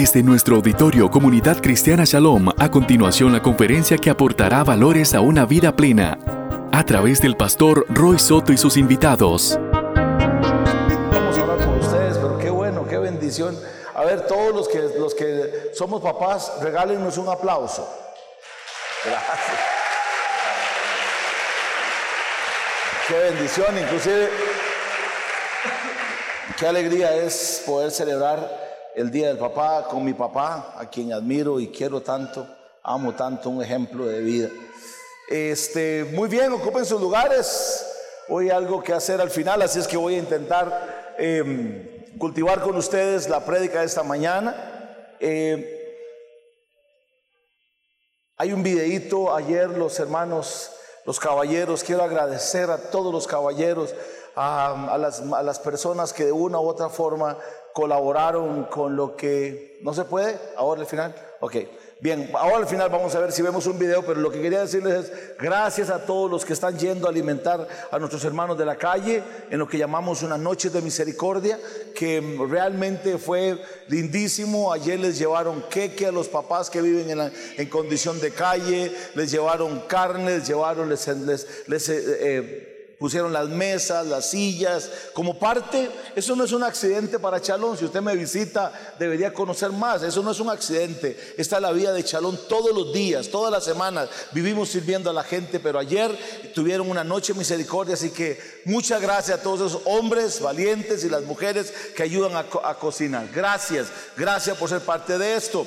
Desde nuestro auditorio Comunidad Cristiana Shalom, a continuación la conferencia que aportará valores a una vida plena, a través del pastor Roy Soto y sus invitados. Vamos a hablar con ustedes, pero qué bueno, qué bendición. A ver, todos los que, los que somos papás, regálenos un aplauso. Gracias. Qué bendición, inclusive, qué alegría es poder celebrar el Día del Papá con mi papá, a quien admiro y quiero tanto, amo tanto, un ejemplo de vida. Este, muy bien, ocupen sus lugares. Hoy hay algo que hacer al final, así es que voy a intentar em, cultivar con ustedes la prédica de esta mañana. Em, hay un videíto ayer, los hermanos, los caballeros, quiero agradecer a todos los caballeros, a, las, a las personas que de una u otra forma colaboraron con lo que no se puede, ahora al final, ok. Bien, ahora al final vamos a ver si vemos un video, pero lo que quería decirles es gracias a todos los que están yendo a alimentar a nuestros hermanos de la calle en lo que llamamos una noche de misericordia, que realmente fue lindísimo. Ayer les llevaron queque a los papás que viven en, en condición de calle, les llevaron carne, les llevaron, les, les, eh, eh pusieron las mesas, las sillas, como parte, eso no es un accidente para Chalón, si usted me visita debería conocer más, eso no es un accidente, esta es la vida de Chalón todos los días, todas las semanas, vivimos sirviendo a la gente, pero ayer tuvieron una noche misericordia, así que muchas gracias a todos esos hombres valientes y las mujeres que ayudan a cocinar, gracias, gracias por ser parte de esto.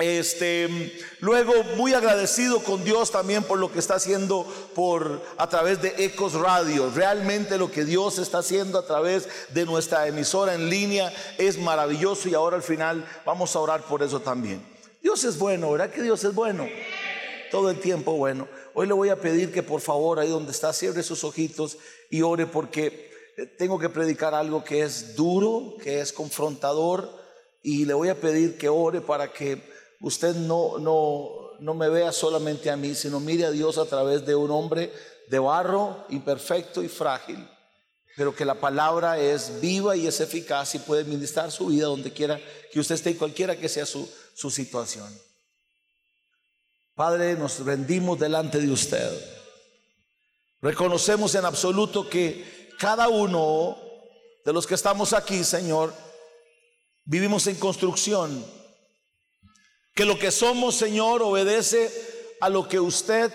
Este, luego muy agradecido con Dios también por lo que está haciendo por a través de Ecos Radio. Realmente lo que Dios está haciendo a través de nuestra emisora en línea es maravilloso y ahora al final vamos a orar por eso también. Dios es bueno, ¿verdad que Dios es bueno? Todo el tiempo bueno. Hoy le voy a pedir que por favor ahí donde está cierre sus ojitos y ore porque tengo que predicar algo que es duro, que es confrontador y le voy a pedir que ore para que usted no, no, no me vea solamente a mí, sino mire a Dios a través de un hombre de barro, imperfecto y frágil, pero que la palabra es viva y es eficaz y puede ministrar su vida donde quiera que usted esté y cualquiera que sea su, su situación. Padre, nos rendimos delante de usted. Reconocemos en absoluto que cada uno de los que estamos aquí, Señor, vivimos en construcción que lo que somos, Señor, obedece a lo que usted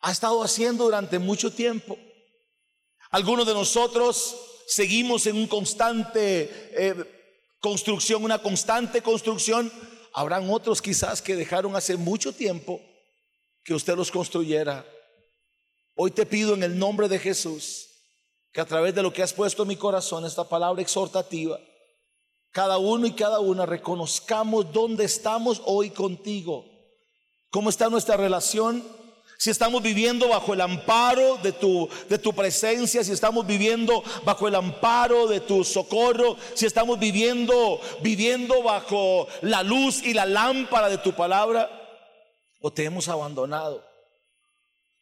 ha estado haciendo durante mucho tiempo. Algunos de nosotros seguimos en un constante eh, construcción, una constante construcción. Habrán otros quizás que dejaron hace mucho tiempo que usted los construyera. Hoy te pido en el nombre de Jesús que a través de lo que has puesto en mi corazón, esta palabra exhortativa, cada uno y cada una reconozcamos dónde estamos hoy contigo, cómo está nuestra relación, si estamos viviendo bajo el amparo de tu, de tu presencia, si estamos viviendo bajo el amparo de tu socorro, si estamos viviendo, viviendo bajo la luz y la lámpara de tu palabra, o te hemos abandonado.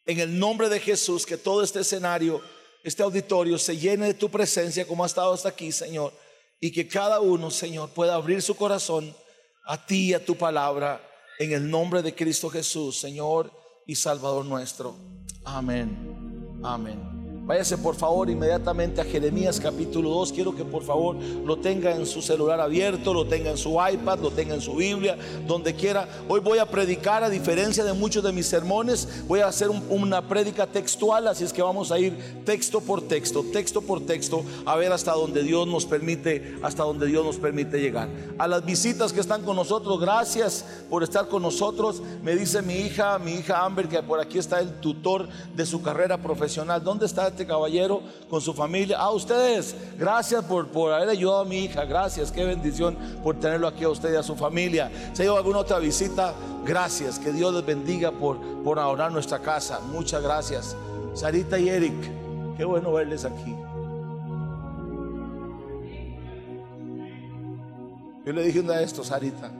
En el nombre de Jesús, que todo este escenario, este auditorio se llene de tu presencia como ha estado hasta aquí, Señor y que cada uno, Señor, pueda abrir su corazón a ti y a tu palabra en el nombre de Cristo Jesús, Señor y Salvador nuestro. Amén. Amén. Váyase por favor inmediatamente a Jeremías capítulo 2. Quiero que por favor lo tenga en su celular abierto, lo tenga en su iPad, lo tenga en su Biblia, donde quiera. Hoy voy a predicar, a diferencia de muchos de mis sermones, voy a hacer una prédica textual, así es que vamos a ir texto por texto, texto por texto, a ver hasta donde Dios nos permite, hasta donde Dios nos permite llegar. A las visitas que están con nosotros, gracias por estar con nosotros. Me dice mi hija, mi hija Amber, que por aquí está el tutor de su carrera profesional. ¿Dónde está? Este caballero con su familia. A ustedes, gracias por, por haber ayudado a mi hija. Gracias, qué bendición por tenerlo aquí a usted y a su familia. Si hay alguna otra visita, gracias. Que Dios les bendiga por, por ahorrar nuestra casa. Muchas gracias. Sarita y Eric, qué bueno verles aquí. Yo le dije una de estos, Sarita.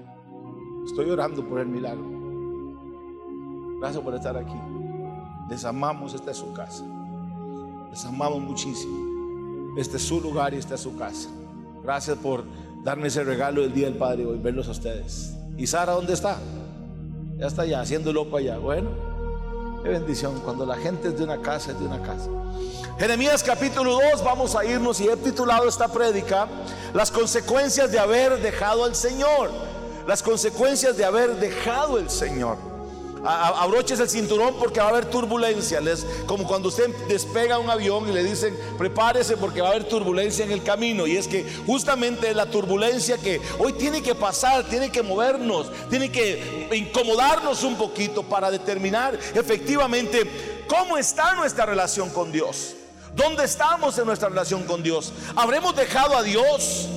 Estoy orando por el milagro. Gracias por estar aquí. Les amamos, esta es su casa. Les amamos muchísimo. Este es su lugar y esta es su casa. Gracias por, darme ese regalo del Día del Padre y verlos a ustedes. ¿Y Sara dónde está? Ya está allá, haciendo loco allá. Bueno, qué bendición. Cuando la gente es de una casa, es de una casa. Jeremías capítulo 2, vamos a irnos y he titulado esta prédica Las consecuencias de haber dejado al Señor. Las consecuencias de haber dejado el Señor. Abroches el cinturón porque va a haber turbulencia. Les, como cuando usted despega un avión y le dicen prepárese porque va a haber turbulencia en el camino. Y es que justamente la turbulencia que hoy tiene que pasar, tiene que movernos, tiene que incomodarnos un poquito para determinar efectivamente cómo está nuestra relación con Dios. ¿Dónde estamos en nuestra relación con Dios? ¿Habremos dejado a Dios?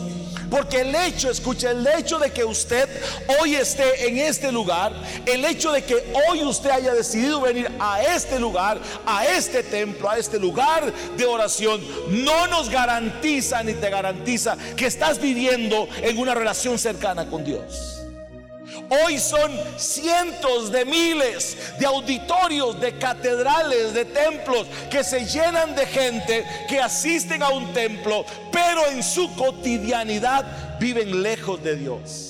Porque el hecho, escucha, el hecho de que usted hoy esté en este lugar, el hecho de que hoy usted haya decidido venir a este lugar, a este templo, a este lugar de oración, no nos garantiza ni te garantiza que estás viviendo en una relación cercana con Dios. Hoy son cientos de miles de auditorios, de catedrales, de templos que se llenan de gente que asisten a un templo, pero en su cotidianidad viven lejos de Dios.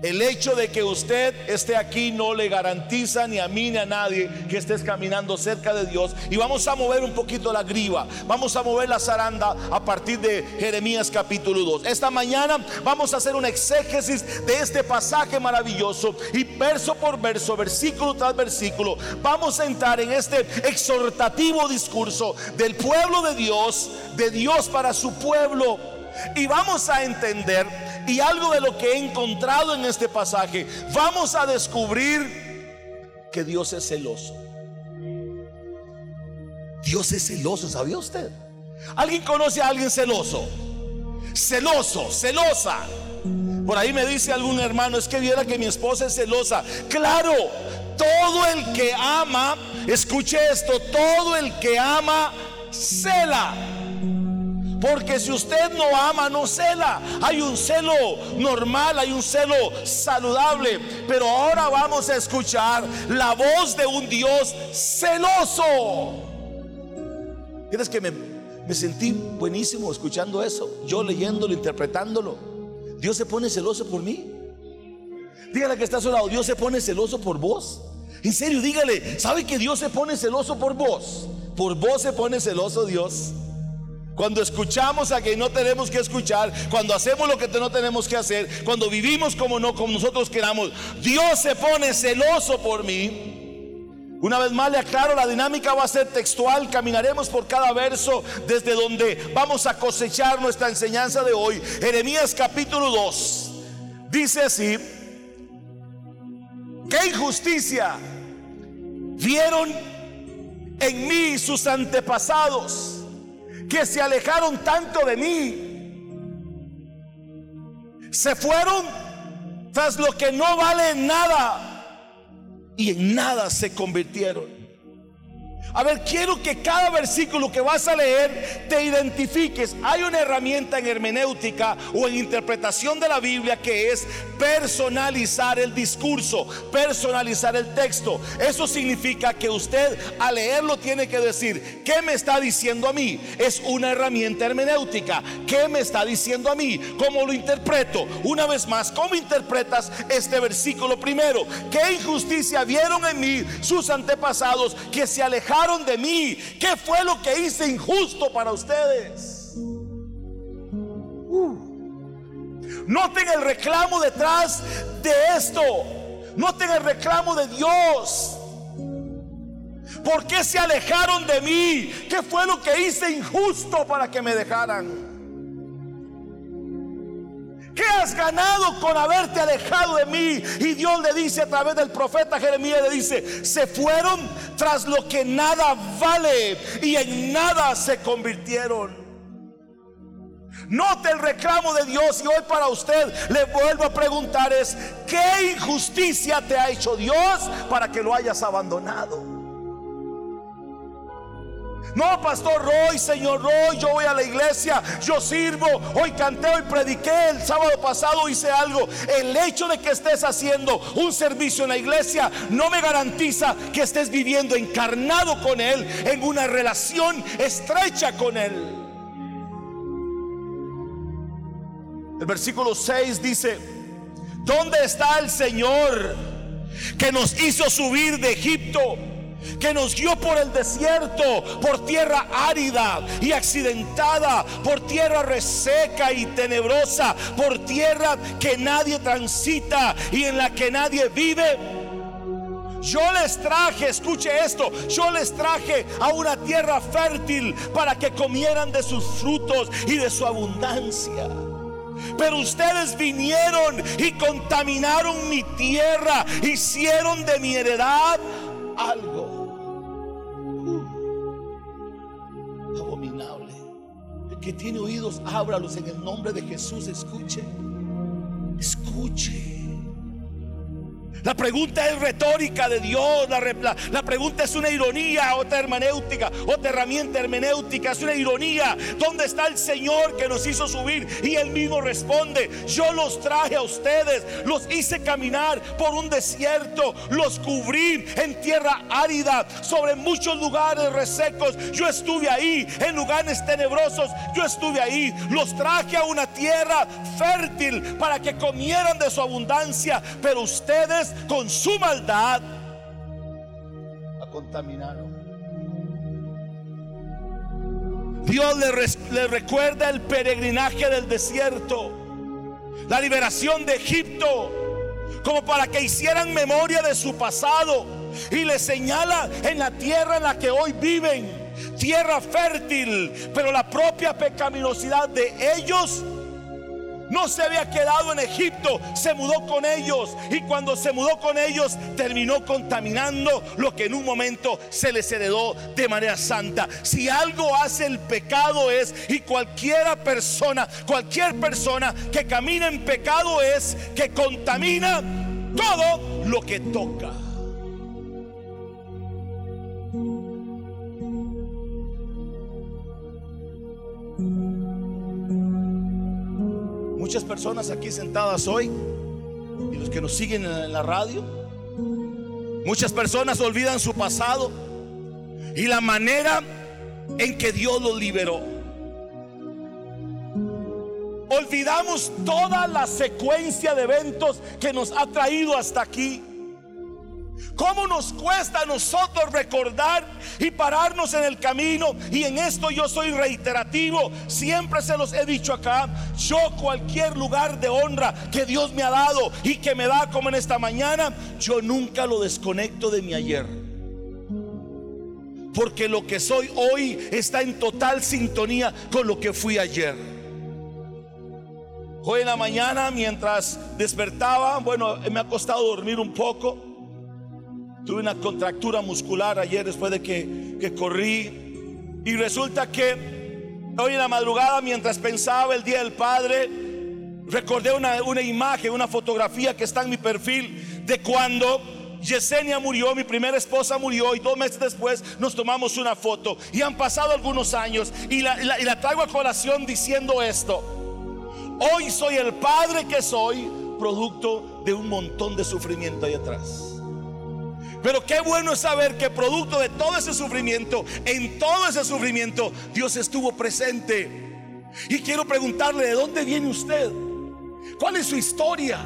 El hecho de que usted esté aquí no le garantiza ni a mí ni a nadie que estés caminando cerca de Dios. Y vamos a mover un poquito la griva. Vamos a mover la zaranda a partir de Jeremías capítulo 2. Esta mañana vamos a hacer un exégesis de este pasaje maravilloso. Y verso por verso, versículo tras versículo, vamos a entrar en este exhortativo discurso del pueblo de Dios, de Dios para su pueblo. Y vamos a entender y algo de lo que he encontrado en este pasaje, vamos a descubrir que Dios es celoso. Dios es celoso, ¿sabía usted? ¿Alguien conoce a alguien celoso? Celoso, celosa. Por ahí me dice algún hermano, es que viera que mi esposa es celosa. Claro, todo el que ama, escuche esto, todo el que ama, cela. Porque si usted no ama, no cela. Hay un celo normal, hay un celo saludable. Pero ahora vamos a escuchar la voz de un Dios celoso. ¿Quieres que me, me sentí buenísimo escuchando eso? Yo leyéndolo, interpretándolo. Dios se pone celoso por mí. Dígale que está a su lado, Dios se pone celoso por vos. En serio, dígale, ¿sabe que Dios se pone celoso por vos? Por vos se pone celoso Dios. Cuando escuchamos a quien no tenemos que escuchar, cuando hacemos lo que no tenemos que hacer, cuando vivimos como no, como nosotros queramos, Dios se pone celoso por mí. Una vez más le aclaro, la dinámica va a ser textual, caminaremos por cada verso desde donde vamos a cosechar nuestra enseñanza de hoy. Jeremías capítulo 2 dice así, qué injusticia vieron en mí sus antepasados que se alejaron tanto de mí. Se fueron tras lo que no vale nada y en nada se convirtieron. A ver, quiero que cada versículo que vas a leer te identifiques. Hay una herramienta en hermenéutica o en interpretación de la Biblia que es personalizar el discurso, personalizar el texto. Eso significa que usted al leerlo tiene que decir, ¿qué me está diciendo a mí? Es una herramienta hermenéutica. ¿Qué me está diciendo a mí? ¿Cómo lo interpreto? Una vez más, ¿cómo interpretas este versículo primero? ¿Qué injusticia vieron en mí sus antepasados que se alejaron? De mí? ¿Qué fue lo que hice injusto para ustedes? Uh. Noten el reclamo detrás de esto. Noten el reclamo de Dios. ¿Por qué se alejaron de mí? ¿Qué fue lo que hice injusto para que me dejaran? ¿Qué has ganado con haberte alejado de mí? Y Dios le dice a través del profeta Jeremías, le dice, se fueron tras lo que nada vale y en nada se convirtieron. Note el reclamo de Dios y hoy para usted le vuelvo a preguntar es, ¿qué injusticia te ha hecho Dios para que lo hayas abandonado? No, pastor Roy, señor Roy, yo voy a la iglesia, yo sirvo, hoy canté, hoy prediqué, el sábado pasado hice algo. El hecho de que estés haciendo un servicio en la iglesia no me garantiza que estés viviendo encarnado con Él, en una relación estrecha con Él. El versículo 6 dice, ¿dónde está el Señor que nos hizo subir de Egipto? Que nos guió por el desierto, por tierra árida y accidentada, por tierra reseca y tenebrosa, por tierra que nadie transita y en la que nadie vive. Yo les traje, escuche esto, yo les traje a una tierra fértil para que comieran de sus frutos y de su abundancia. Pero ustedes vinieron y contaminaron mi tierra, hicieron de mi heredad algo que tiene oídos, ábralos en el nombre de Jesús. Escuche, escuche. La pregunta es retórica de Dios. La, pregunta es una ironía, otra hermenéutica, otra herramienta hermenéutica. Es una ironía. ¿Dónde está el Señor que nos hizo subir? Y Él mismo responde: Yo los traje a ustedes, los hice caminar por un desierto, los cubrí en tierra árida, sobre muchos lugares resecos. Yo estuve ahí, en lugares tenebrosos. Yo estuve ahí. Los traje a una tierra fértil para que comieran de su abundancia. Pero ustedes con su maldad la contaminaron. Dios le, recuerda el peregrinaje del desierto, la liberación de Egipto, como para que hicieran memoria de su pasado y le señala en la tierra en la que hoy viven, tierra fértil, pero la propia pecaminosidad de ellos no se había quedado en Egipto, se mudó con ellos. Y cuando se mudó con ellos, terminó contaminando lo que en un momento se les heredó de manera santa. Si algo hace el pecado es, y cualquiera persona, cualquier persona que camina en pecado es, que contamina todo lo que toca. Muchas personas aquí sentadas hoy y los que nos siguen en la radio, muchas personas olvidan su pasado y la manera en que Dios los liberó. Olvidamos toda la secuencia de eventos que nos ha traído hasta aquí. ¿Cómo nos cuesta a nosotros recordar y pararnos en el camino? Y en esto yo soy reiterativo. Siempre se los he dicho acá. Yo cualquier lugar de honra que Dios me ha dado y que me da como en esta mañana, yo nunca lo desconecto de mi ayer. Porque lo que soy hoy está en total sintonía con lo que fui ayer. Hoy en la mañana mientras despertaba, bueno, me ha costado dormir un poco. Tuve una contractura muscular ayer después de que, corrí. Y resulta que hoy en la madrugada, mientras pensaba el Día del Padre, recordé una, una imagen, una fotografía que está en mi perfil de cuando Yesenia murió, mi primera esposa murió y dos meses después nos tomamos una foto. Y han pasado algunos años y la, y la, traigo a colación diciendo esto. Hoy soy el padre que soy, producto de un montón de sufrimiento ahí atrás. Pero qué bueno es saber que producto de todo ese sufrimiento, en todo ese sufrimiento, Dios estuvo presente. Y quiero preguntarle, ¿de dónde viene usted? ¿Cuál es su historia?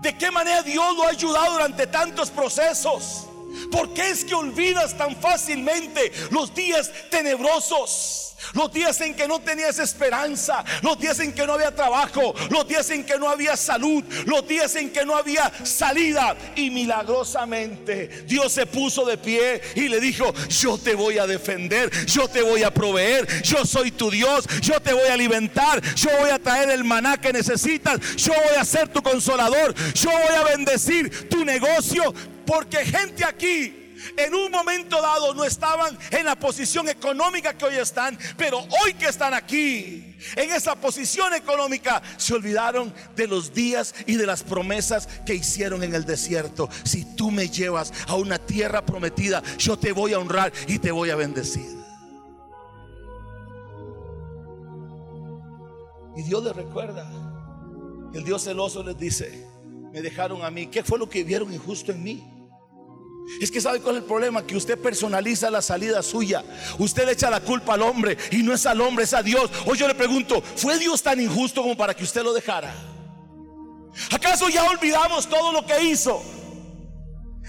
¿De qué manera Dios lo ha ayudado durante tantos procesos? ¿Por qué es que olvidas tan fácilmente los días tenebrosos? Los días en que no tenías esperanza, los días en que no había trabajo, los días en que no había salud, los días en que no había salida. Y milagrosamente Dios se puso de pie y le dijo, yo te voy a defender, yo te voy a proveer, yo soy tu Dios, yo te voy a alimentar, yo voy a traer el maná que necesitas, yo voy a ser tu consolador, yo voy a bendecir tu negocio, porque gente aquí en un momento dado no estaban en la posición económica que hoy están, pero hoy que están aquí, en esa posición económica, se olvidaron de los días y de las promesas que hicieron en el desierto. Si tú me llevas a una tierra prometida, yo te voy a honrar y te voy a bendecir. Y Dios les recuerda. El Dios celoso les dice, me dejaron a mí. ¿Qué fue lo que vieron injusto en mí? Es que sabe cuál es el problema, que usted personaliza la salida suya. Usted le echa la culpa al hombre y no es al hombre, es a Dios. Hoy yo le pregunto, ¿fue Dios tan injusto como para que usted lo dejara? ¿Acaso ya olvidamos todo lo que hizo?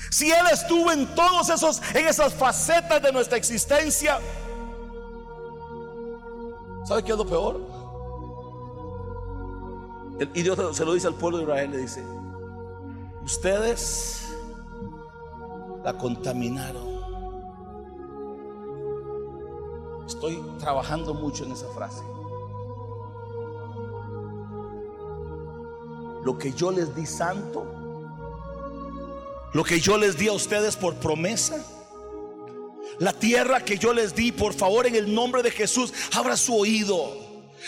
Si Él estuvo en todos esos, en esas facetas de nuestra existencia, ¿sabe qué es lo peor? Y Dios se lo dice al pueblo de Israel, le dice, ustedes la contaminaron. Estoy trabajando mucho en esa frase. Lo que yo les di santo, lo que yo les di a ustedes por promesa, la tierra que yo les di, por favor, en el nombre de Jesús, abra su oído.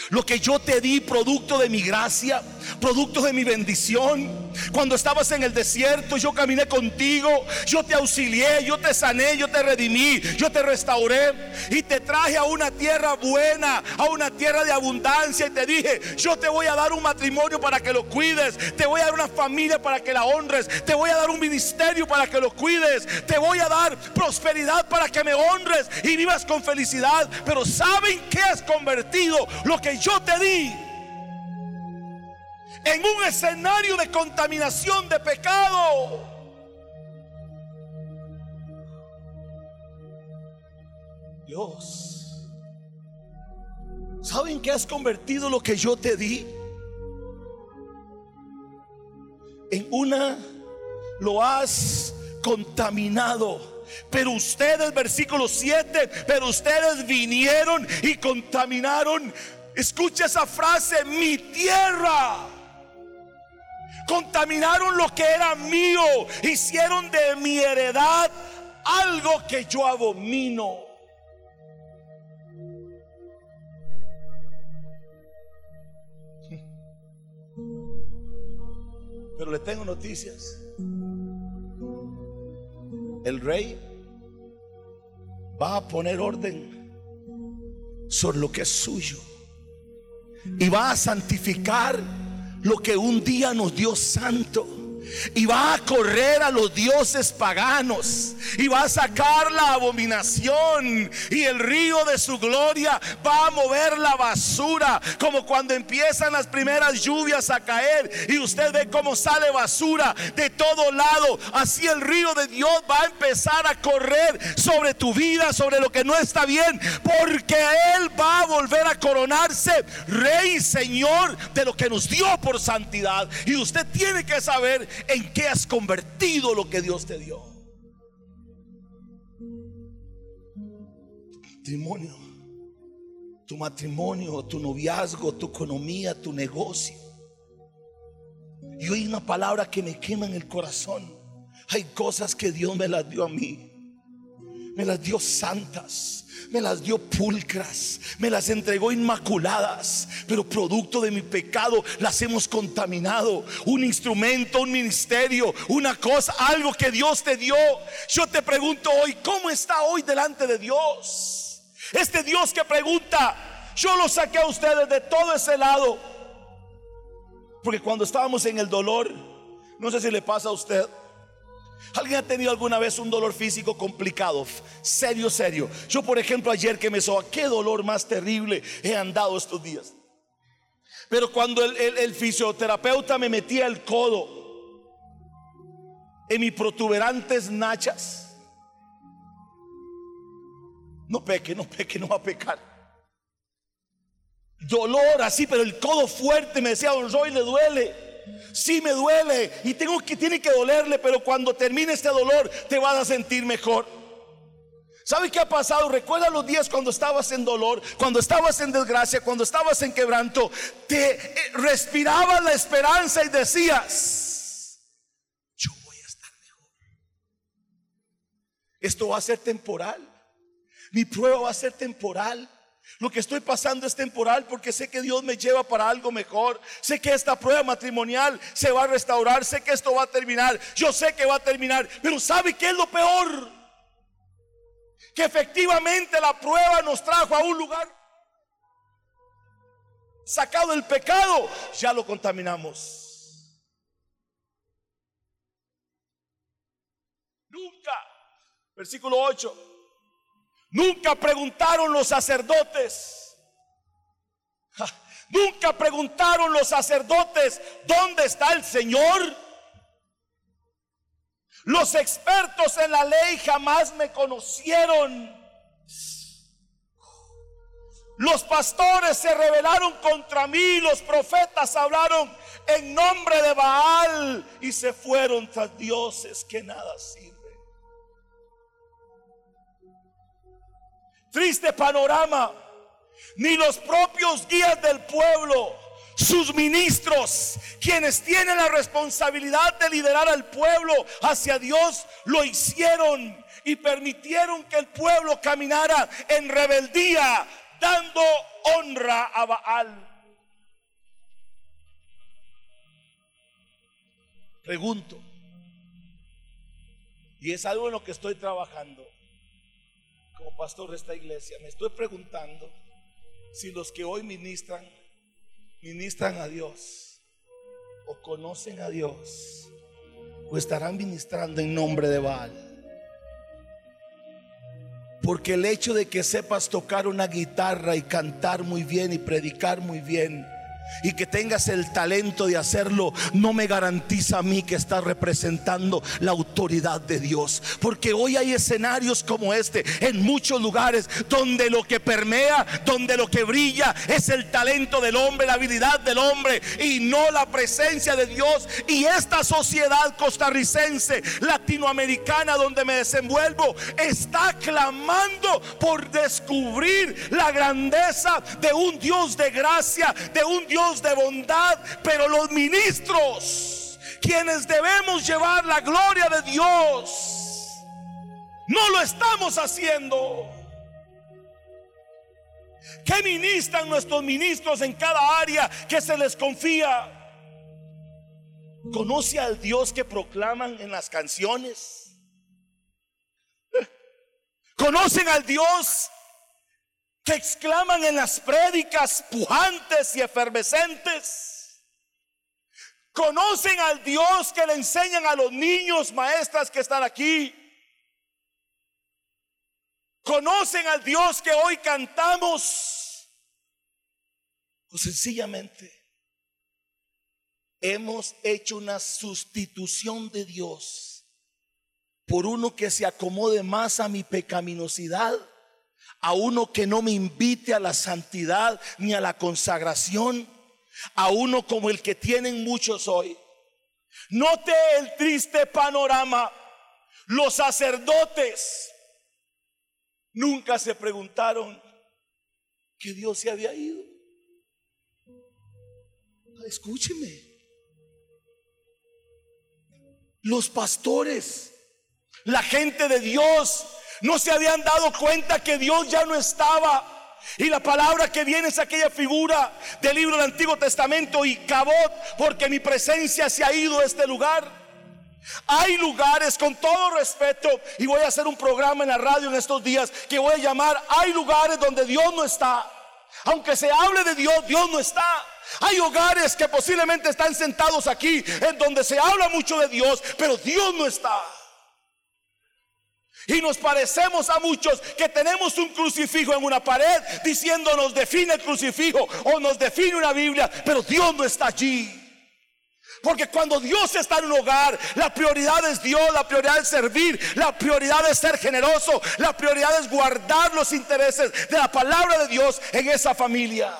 Lo que yo te di, producto de mi gracia, producto de mi bendición. Cuando estabas en el desierto, yo caminé contigo, yo te auxilié, yo te sané, yo te redimí, yo te restauré. Y te traje a una tierra buena, a una tierra de abundancia. Y te dije, yo te voy a dar un matrimonio para que lo cuides, te voy a dar una familia para que la honres, te voy a dar un ministerio para que lo cuides, te voy a dar prosperidad para que me honres y vivas con felicidad. Pero ¿saben qué has convertido lo que yo te di? En un escenario de contaminación de pecado. Dios, ¿saben que has convertido lo que yo te di? En una, lo has contaminado. Pero ustedes, versículo 7, pero ustedes vinieron y contaminaron. Escucha esa frase, mi tierra contaminaron lo que era mío, hicieron de mi heredad algo que yo abomino. Pero le tengo noticias. El rey va a poner orden sobre lo que es suyo y va a santificar lo que un día nos dio santo y va a correr a los dioses paganos y va a sacar la abominación y el río de su gloria va a mover la basura como cuando empiezan las primeras lluvias a caer y usted ve cómo sale basura de todo lado. Así el río de Dios va a empezar a correr sobre tu vida sobre lo que no está bien porque él va a volver a coronarse rey y señor de lo que nos dio por santidad. Y usted tiene que saber en qué has convertido lo que Dios te dio. Matrimonio, tu matrimonio, tu noviazgo, tu economía, tu negocio. Y hoy una palabra que me quema en el corazón. Hay cosas que Dios me las dio a mí. Me las dio santas me las dio pulcras, me las entregó inmaculadas, pero producto de mi pecado las hemos contaminado. Un instrumento, un ministerio, una cosa, algo que Dios te dio. Yo te pregunto hoy, ¿cómo está hoy delante de Dios? Este Dios que pregunta, yo lo saqué a ustedes de todo ese lado. Porque cuando estábamos en el dolor, no sé si le pasa a usted, ¿Alguien ha tenido alguna vez un dolor físico complicado? Serio, serio. Yo, por ejemplo, ayer que me soba, qué dolor más terrible he andado estos días. Pero cuando el, fisioterapeuta me metía el codo en mis protuberantes nachas, no peque, no peque, no va a pecar. Dolor así, pero el codo fuerte me decía, don Roy, le duele. Sí me duele y tengo que tiene que dolerle, pero cuando termine este dolor te vas a sentir mejor. ¿Sabe qué ha pasado? Recuerda los días cuando estabas en dolor, cuando estabas en desgracia, cuando estabas en quebranto, te eh, respirabas la esperanza y decías, yo voy a estar mejor. Esto va a ser temporal. Mi prueba va a ser temporal. Lo que estoy pasando es temporal porque sé que Dios me lleva para algo mejor. Sé que esta prueba matrimonial se va a restaurar. Sé que esto va a terminar. Yo sé que va a terminar. Pero ¿sabe qué es lo peor? Que efectivamente la prueba nos trajo a un lugar sacado el pecado. Ya lo contaminamos. Nunca. Versículo 8. Nunca preguntaron los sacerdotes. Nunca preguntaron los sacerdotes, ¿dónde está el Señor? Los expertos en la ley jamás me conocieron. Los pastores se rebelaron contra mí, los profetas hablaron en nombre de Baal y se fueron tras dioses que nada sirven. Triste panorama. Ni los propios guías del pueblo, sus ministros, quienes tienen la responsabilidad de liderar al pueblo hacia Dios, lo hicieron y permitieron que el pueblo caminara en rebeldía, dando honra a Baal. Pregunto, y es algo en lo que estoy trabajando como pastor de esta iglesia, me estoy preguntando si los que hoy ministran, ministran a Dios o conocen a Dios o estarán ministrando en nombre de Baal. Porque el hecho de que sepas tocar una guitarra y cantar muy bien y predicar muy bien y que tengas el talento de hacerlo no me garantiza a mí que estás representando la autoridad de Dios. Porque hoy hay escenarios como este en muchos lugares donde lo que permea, donde lo que brilla es el talento del hombre, la habilidad del hombre y no la presencia de Dios. Y esta sociedad costarricense, latinoamericana donde me desenvuelvo, está clamando por descubrir la grandeza de un Dios de gracia, de un Dios Dios de bondad, pero los ministros, quienes debemos llevar la gloria de Dios, no lo estamos haciendo. ¿Qué ministran nuestros ministros en cada área que se les confía? ¿Conoce al Dios que proclaman en las canciones? ¿Conocen al Dios que exclaman en las prédicas pujantes y efervescentes. Conocen al Dios que le enseñan a los niños, maestras que están aquí. Conocen al Dios que hoy cantamos. O sencillamente hemos hecho una sustitución de Dios por uno que se acomode más a mi pecaminosidad a uno que no me invite a la santidad ni a la consagración, a uno como el que tienen muchos hoy. Note el triste panorama. Los sacerdotes nunca se preguntaron que Dios se había ido. Escúcheme. Los pastores, la gente de Dios no se habían dado cuenta que Dios ya no estaba. Y la palabra que viene es aquella figura del libro del Antiguo Testamento y cabot, porque mi presencia se ha ido a este lugar. Hay lugares, con todo respeto, y voy a hacer un programa en la radio en estos días que voy a llamar, hay lugares donde Dios no está. Aunque se hable de Dios, Dios no está. Hay hogares que posiblemente están sentados aquí en donde se habla mucho de Dios, pero Dios no está. Y nos parecemos a muchos que tenemos un crucifijo en una pared diciendo nos define el crucifijo o nos define una Biblia, pero Dios no está allí. Porque cuando Dios está en un hogar, la prioridad es Dios, la prioridad es servir, la prioridad es ser generoso, la prioridad es guardar los intereses de la palabra de Dios en esa familia.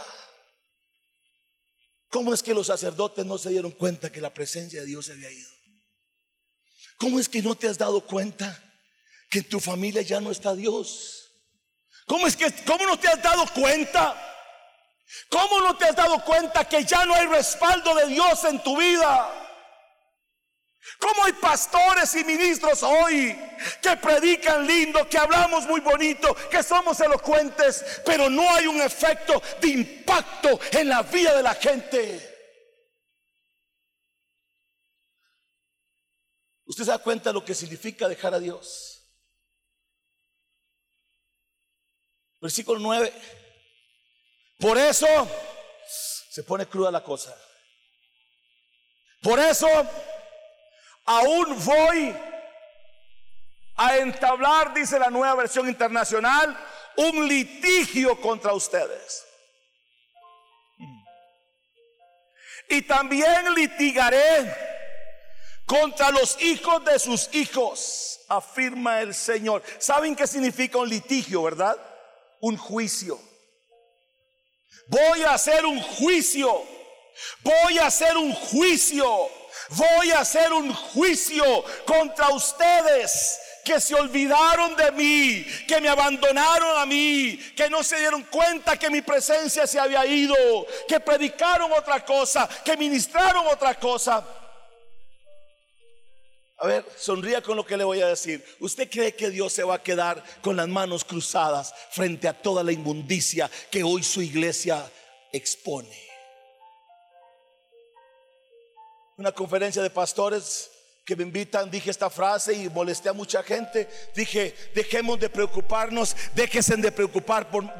¿Cómo es que los sacerdotes no se dieron cuenta que la presencia de Dios se había ido? ¿Cómo es que no te has dado cuenta que en tu familia ya no está Dios. ¿Cómo es que, cómo no te has dado cuenta? ¿Cómo no te has dado cuenta que ya no hay respaldo de Dios en tu vida? ¿Cómo hay pastores y ministros hoy que predican lindo, que hablamos muy bonito, que somos elocuentes, pero no hay un efecto de impacto en la vida de la gente? ¿Usted se da cuenta de lo que significa dejar a Dios? Versículo 9. Por eso se pone cruda la cosa. Por eso aún voy a entablar, dice la nueva versión internacional, un litigio contra ustedes. Y también litigaré contra los hijos de sus hijos, afirma el Señor. ¿Saben qué significa un litigio, verdad? Un juicio. Voy a hacer un juicio. Voy a hacer un juicio. Voy a hacer un juicio contra ustedes que se olvidaron de mí, que me abandonaron a mí, que no se dieron cuenta que mi presencia se había ido, que predicaron otra cosa, que ministraron otra cosa. A ver, sonría con lo que le voy a decir. ¿Usted cree que Dios se va a quedar con las manos cruzadas frente a toda la inmundicia que hoy su iglesia expone? Una conferencia de pastores que me invitan, dije esta frase y molesté a mucha gente. Dije, dejemos de preocuparnos, déjense de preocupar por,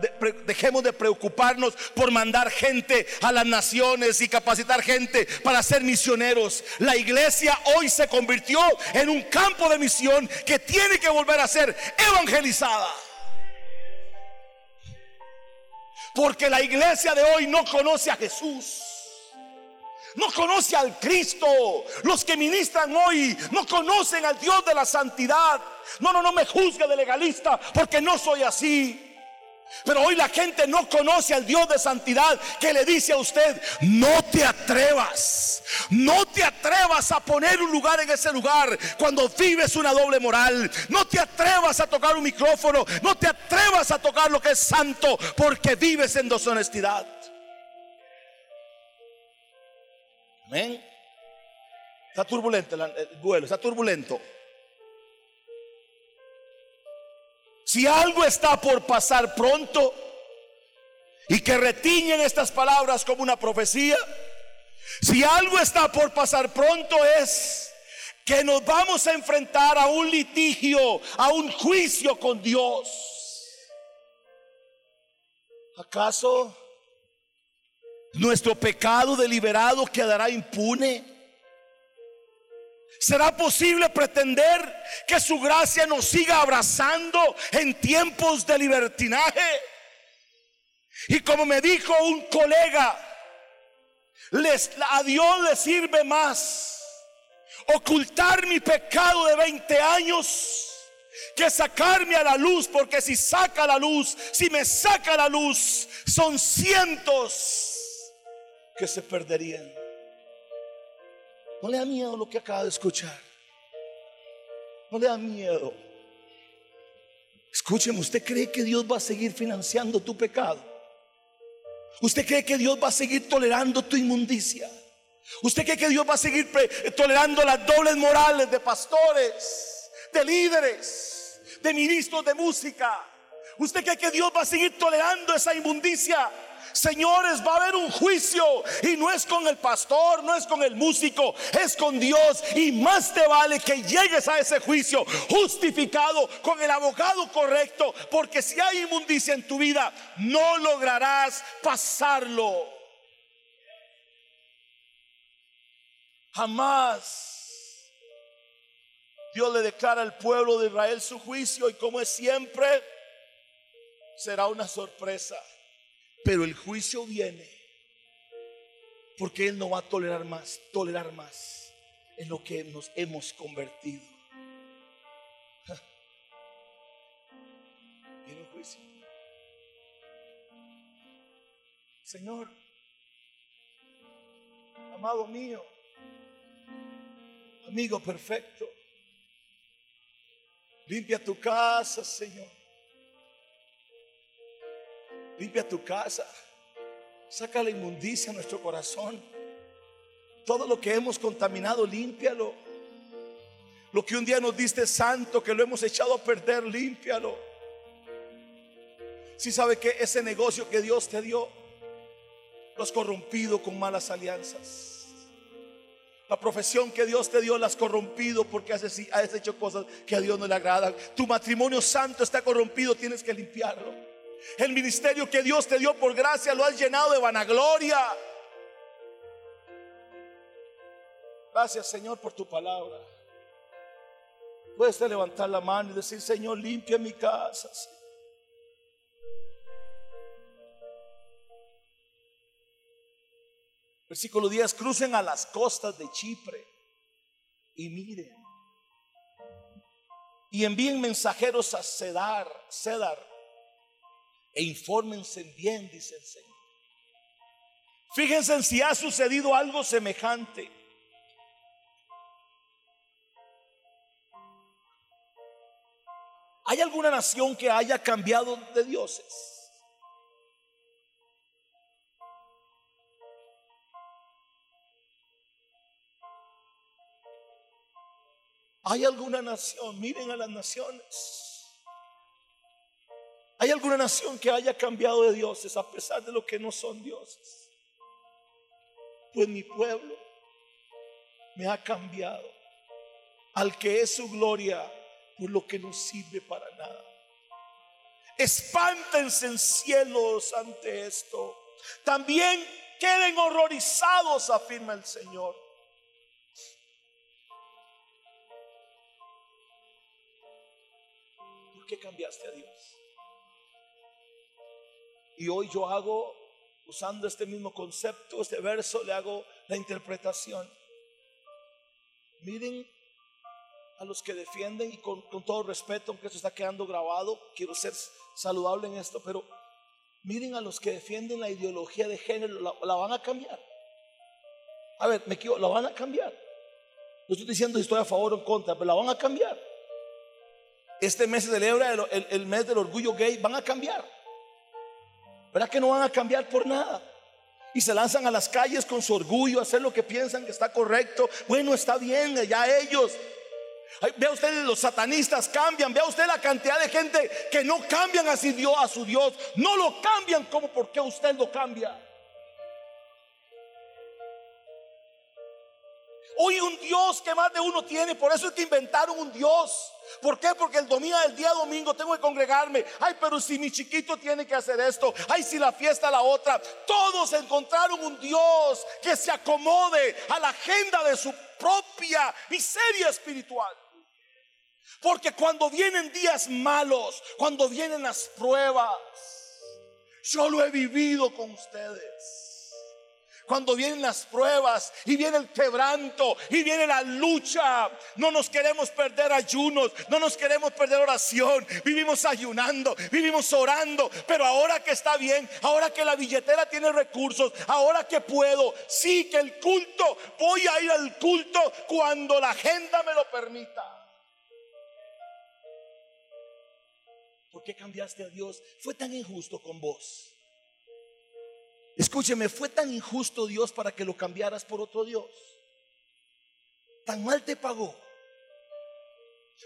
dejemos de preocuparnos por mandar gente a las naciones y capacitar gente para ser misioneros. La iglesia hoy se convirtió en un campo de misión que tiene que volver a ser evangelizada. Porque la iglesia de hoy no conoce a Jesús no conoce al Cristo. Los que ministran hoy no conocen al Dios de la santidad. No, no, no me juzgue de legalista porque no soy así. Pero hoy la gente no conoce al Dios de santidad que le dice a usted, no te atrevas, no te atrevas a poner un lugar en ese lugar cuando vives una doble moral. No te atrevas a tocar un micrófono, no te atrevas a tocar lo que es santo porque vives en deshonestidad. Amén. Está turbulento el vuelo, está turbulento. Si algo está por pasar pronto y que retiñen estas palabras como una profecía, si algo está por pasar pronto es que nos vamos a enfrentar a un litigio, a un juicio con Dios. ¿Acaso nuestro pecado deliberado quedará impune. ¿Será posible pretender que su gracia nos siga abrazando en tiempos de libertinaje? Y como me dijo un colega, les, a Dios le sirve más ocultar mi pecado de 20 años que sacarme a la luz, porque si saca la luz, si me saca la luz, son cientos que se perderían. No le da miedo lo que acaba de escuchar. No le da miedo. Escúcheme, ¿usted cree que Dios va a seguir financiando tu pecado? ¿Usted cree que Dios va a seguir tolerando tu inmundicia? ¿Usted cree que Dios va a seguir tolerando las dobles morales de pastores, de líderes, de ministros de música? ¿Usted cree que Dios va a seguir tolerando esa inmundicia? Señores, va a haber un juicio y no es con el pastor, no es con el músico, es con Dios. Y más te vale que llegues a ese juicio justificado con el abogado correcto, porque si hay inmundicia en tu vida, no lograrás pasarlo. Jamás. Dios le declara al pueblo de Israel su juicio y como es siempre, será una sorpresa. Pero el juicio viene porque Él no va a tolerar más, tolerar más en lo que nos hemos convertido. Viene el juicio. Señor, amado mío, amigo perfecto, limpia tu casa, Señor. Limpia tu casa. Saca la inmundicia a nuestro corazón. Todo lo que hemos contaminado, límpialo. Lo que un día nos diste santo, que lo hemos echado a perder, límpialo. Si sabe que ese negocio que Dios te dio, lo has corrompido con malas alianzas. La profesión que Dios te dio la has corrompido porque has, hecho cosas que a Dios no le agradan. Tu matrimonio santo está corrompido, tienes que limpiarlo. El ministerio que Dios te dio por gracia lo has llenado de vanagloria. Gracias Señor por tu palabra. Puedes levantar la mano y decir, Señor, limpia mi casa. Versículo 10, crucen a las costas de Chipre y miren. Y envíen mensajeros a Cedar, Cedar e infórmense bien, dice el Señor. Fíjense en si ha sucedido algo semejante. ¿Hay alguna nación que haya cambiado de dioses? ¿Hay alguna nación? Miren a las naciones. ¿Hay alguna nación que haya cambiado de dioses a pesar de lo que no son dioses? Pues mi pueblo me ha cambiado al que es su gloria por lo que no sirve para nada. Espántense en cielos ante esto. También queden horrorizados, afirma el Señor. qué cambiaste a Dios? Y hoy yo hago, usando este mismo concepto, este verso, le hago la interpretación. Miren a los que defienden y con, todo respeto, aunque esto está quedando grabado, quiero ser saludable en esto, pero miren a los que defienden la ideología de género, la, van a cambiar. A ver, me equivoco, la van a cambiar. No estoy diciendo si estoy a favor o en contra, pero la van a cambiar. Este mes se celebra el, mes del orgullo gay. Van a cambiar. ¿Verdad que no van a cambiar por nada? Y se lanzan a las calles con su orgullo a hacer lo que piensan que está correcto. Bueno, está bien, ya ellos. Vea usted, los satanistas cambian. Vea usted la cantidad de gente que no cambian a su Dios, a su Dios. No lo cambian como porque usted lo cambia. Hoy un Dios que más de uno tiene, por eso es que inventaron un Dios. ¿Por qué? Porque el domingo, el día domingo tengo que congregarme. Ay, pero si mi chiquito tiene que hacer esto. Ay, si la fiesta la otra. Todos encontraron un Dios que se acomode a la agenda de su propia miseria espiritual. Porque cuando vienen días malos, cuando vienen las pruebas, yo lo he vivido con ustedes cuando vienen las pruebas y viene el quebranto y viene la lucha, no nos queremos perder ayunos, no nos queremos perder oración, vivimos ayunando, vivimos orando, pero ahora que está bien, ahora que la billetera tiene recursos, ahora que puedo, sí que el culto, voy a ir al culto cuando la agenda me lo permita. ¿Por qué cambiaste a Dios? Fue tan injusto con vos. Escúcheme, fue tan injusto Dios para que lo cambiaras por otro Dios. Tan mal te pagó.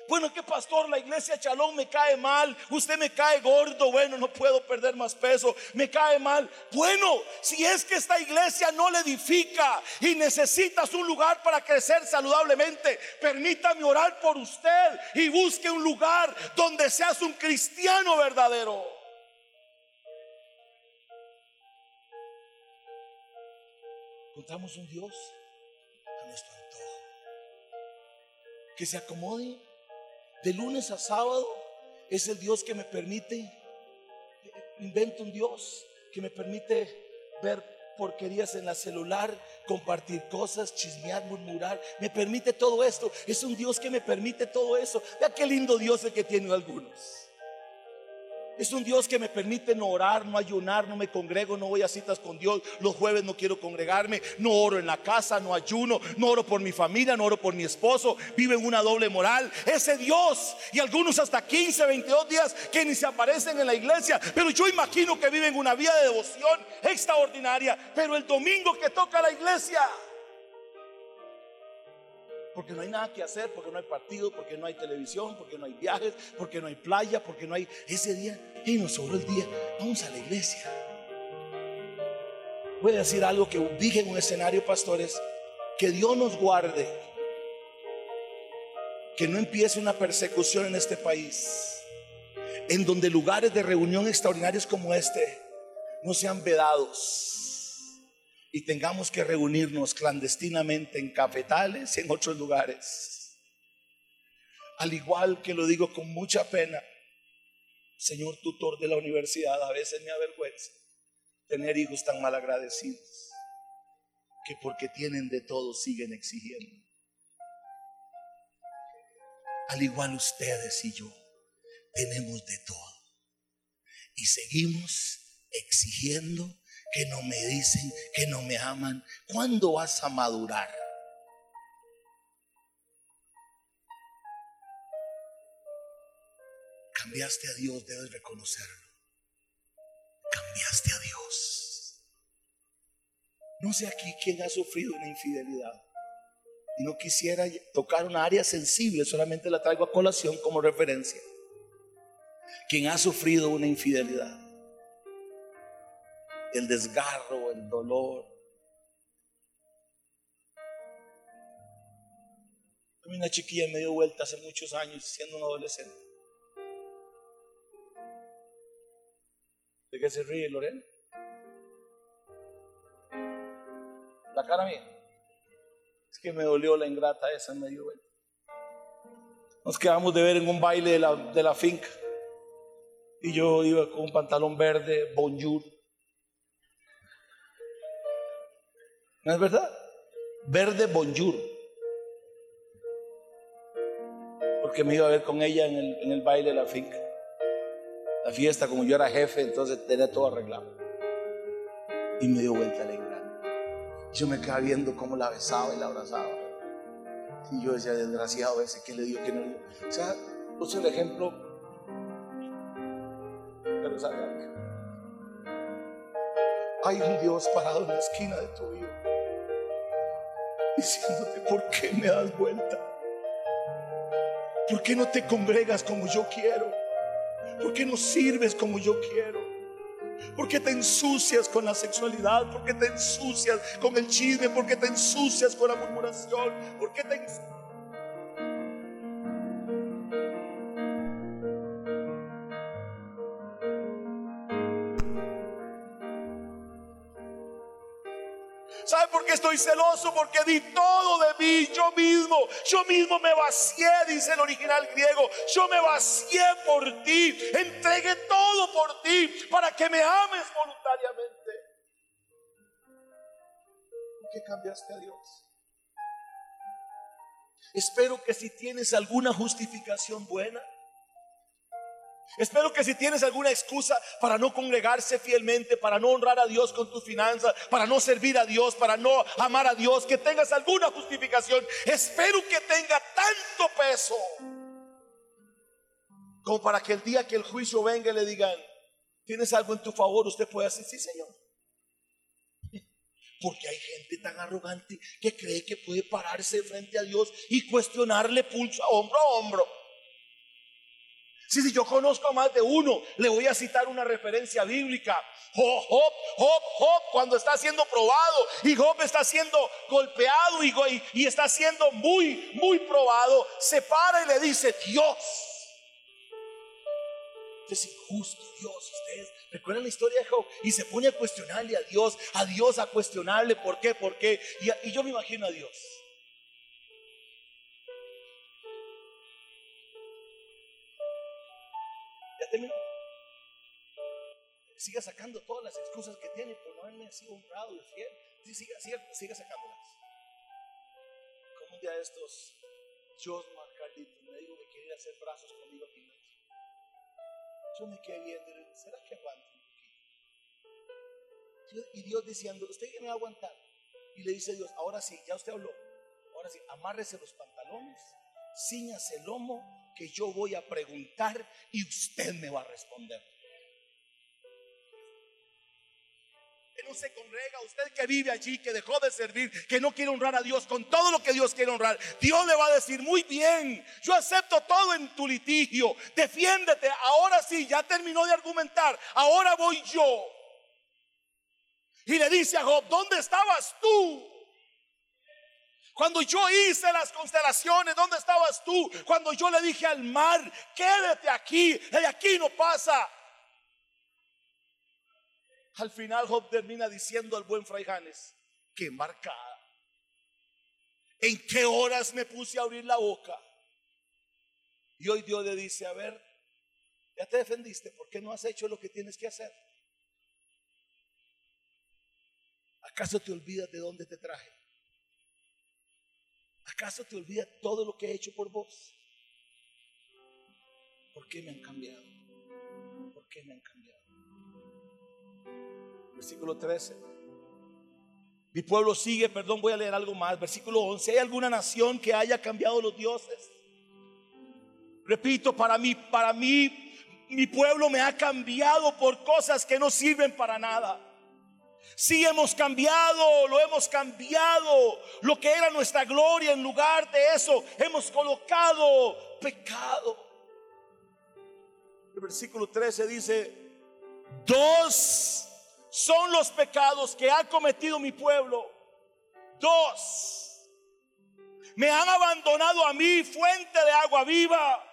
Bueno, que pastor, la iglesia Chalón me cae mal, usted me cae gordo, bueno, no puedo perder más peso, me cae mal. Bueno, si es que esta iglesia no le edifica y necesitas un lugar para crecer saludablemente, permítame orar por usted y busque un lugar donde seas un cristiano verdadero. Encontramos un Dios a nuestro antojo. Que se acomode de lunes a sábado. Es el Dios que me permite, invento un Dios que me permite ver porquerías en la celular, compartir cosas, chismear, murmurar. Me permite todo esto. Es un Dios que me permite todo eso. Vea qué lindo Dios el que tiene algunos. Es un Dios que me permite no orar, no ayunar, no me congrego, no voy a citas con Dios. Los jueves no quiero congregarme, no oro en la casa, no ayuno, no oro por mi familia, no oro por mi esposo. Vive en una doble moral. Ese Dios y algunos hasta 15, 22 días que ni se aparecen en la iglesia. Pero yo imagino que viven una vida de devoción extraordinaria. Pero el domingo que toca la iglesia porque no hay nada que hacer, porque no hay partido, porque no hay televisión, porque no hay viajes, porque no hay playa, porque no hay ese día. Y nos sobró el día, vamos a la iglesia. Voy a decir algo que dije en un escenario, pastores, que Dios nos guarde, que no empiece una persecución en este país, en donde lugares de reunión extraordinarios como este no sean vedados y tengamos que reunirnos clandestinamente en cafetales y en otros lugares. al igual que lo digo con mucha pena, señor tutor de la universidad, a veces me avergüenza tener hijos tan mal agradecidos que porque tienen de todo siguen exigiendo. Al igual ustedes y yo tenemos de todo y seguimos exigiendo que no me dicen, que no me aman. ¿Cuándo vas a madurar? Cambiaste a Dios, debes reconocerlo. Cambiaste a Dios. No sé aquí quién ha sufrido una infidelidad. Y no quisiera tocar una área sensible, solamente la traigo a colación como referencia. Quien ha sufrido una infidelidad, el desgarro, el dolor. Una chiquilla me dio vuelta hace muchos años siendo un adolescente. ¿De qué se ríe Lorena? La cara mía. Es que me dolió la ingrata esa en medio vuelta. Nos quedamos de ver en un baile de la, de la finca. Y yo iba con un pantalón verde, bonjour. ¿No es verdad? Verde bonjour. Porque me iba a ver con ella en el, en el baile de la finca la fiesta, como yo era jefe, entonces tenía todo arreglado. Y me dio vuelta la engaño. Yo me quedaba viendo cómo la besaba y la abrazaba. Y yo decía, desgraciado ese que le dio, que no le dio. O sea, puse el ejemplo, pero sabe. Hay un Dios parado en la esquina de tu vida, diciéndote, ¿por qué me das vuelta? ¿Por qué no te congregas como yo quiero? ¿Por qué no sirves como yo quiero? ¿Por qué te ensucias con la sexualidad? ¿Por qué te ensucias con el chisme? ¿Por qué te ensucias con la murmuración? ¿Por qué te ensucias? Estoy celoso? Porque di todo de mí, yo mismo. Yo mismo me vacié, dice el original griego. Yo me vacié por ti. Entregué todo por ti para que me ames voluntariamente. ¿Por qué cambiaste a Dios? Espero que si tienes alguna justificación buena, Espero que si tienes alguna excusa para no congregarse fielmente, para no honrar a Dios con tus finanzas, para no servir a Dios, para no amar a Dios, que tengas alguna justificación. Espero que tenga tanto peso como para que el día que el juicio venga le digan, ¿tienes algo en tu favor? Usted puede decir, sí, Señor. Porque hay gente tan arrogante que cree que puede pararse frente a Dios y cuestionarle pulso a hombro a hombro. Sí, sí, yo conozco a más de uno. Le voy a citar una referencia bíblica. Job, Job, Job, cuando está siendo probado y Job está siendo golpeado y, está siendo muy, muy probado, se para y le dice, Dios, es injusto, Dios, ustedes recuerdan la historia de Job y se pone a cuestionarle a Dios, a Dios a cuestionarle por qué, por qué. y yo me imagino a Dios. Terminó. Siga sacando todas las excusas que tiene por no haberme sido honrado y fiel. Sí, siga, siga, siga sacándolas. Como un día de estos, Josma Carlitos me dijo que quería hacer brazos conmigo aquí. Yo me quedé viendo y ¿será que aguanto? Y Dios diciendo, ¿usted qué me va a aguantar? Y le dice Dios, ahora sí, ya usted habló. Ahora sí, amárrese los pantalones, ciñase el lomo que yo voy a preguntar y usted me va a responder. Que no se congrega, usted que vive allí, que dejó de servir, que no quiere honrar a Dios con todo lo que Dios quiere honrar, Dios le va a decir, muy bien, yo acepto todo en tu litigio, defiéndete, ahora sí, ya terminó de argumentar, ahora voy yo. Y le dice a Job, ¿dónde estabas tú? Cuando yo hice las constelaciones, ¿dónde estabas tú? Cuando yo le dije al mar, quédate aquí, de aquí no pasa. Al final Job termina diciendo al buen Fray Janes, qué marcada. ¿En qué horas me puse a abrir la boca? Y hoy Dios le dice, a ver, ya te defendiste, ¿por qué no has hecho lo que tienes que hacer? ¿Acaso te olvidas de dónde te traje? ¿Acaso te olvidas todo lo que he hecho por vos? ¿Por qué me han cambiado? ¿Por qué me han cambiado? Versículo 13. Mi pueblo sigue, perdón, voy a leer algo más. Versículo 11. ¿Hay alguna nación que haya cambiado los dioses? Repito, para mí, para mí, mi pueblo me ha cambiado por cosas que no sirven para nada. Si hemos cambiado, lo hemos cambiado. Lo que era nuestra gloria, en lugar de eso, hemos colocado pecado. El versículo 13 dice, dos son los pecados que ha cometido mi pueblo. Dos. Me han abandonado a mí, fuente de agua viva,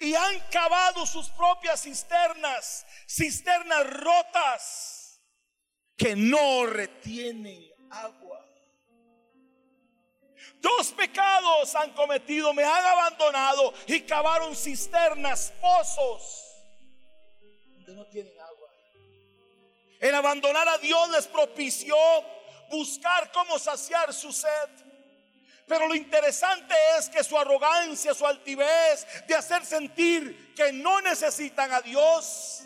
y han cavado sus propias cisternas, cisternas rotas que no retienen agua. Dos pecados han cometido, me han abandonado y cavaron cisternas, pozos, donde no tienen agua. El abandonar a Dios les propició buscar cómo saciar su sed. Pero lo interesante es que su arrogancia, su altivez de hacer sentir que no necesitan a Dios,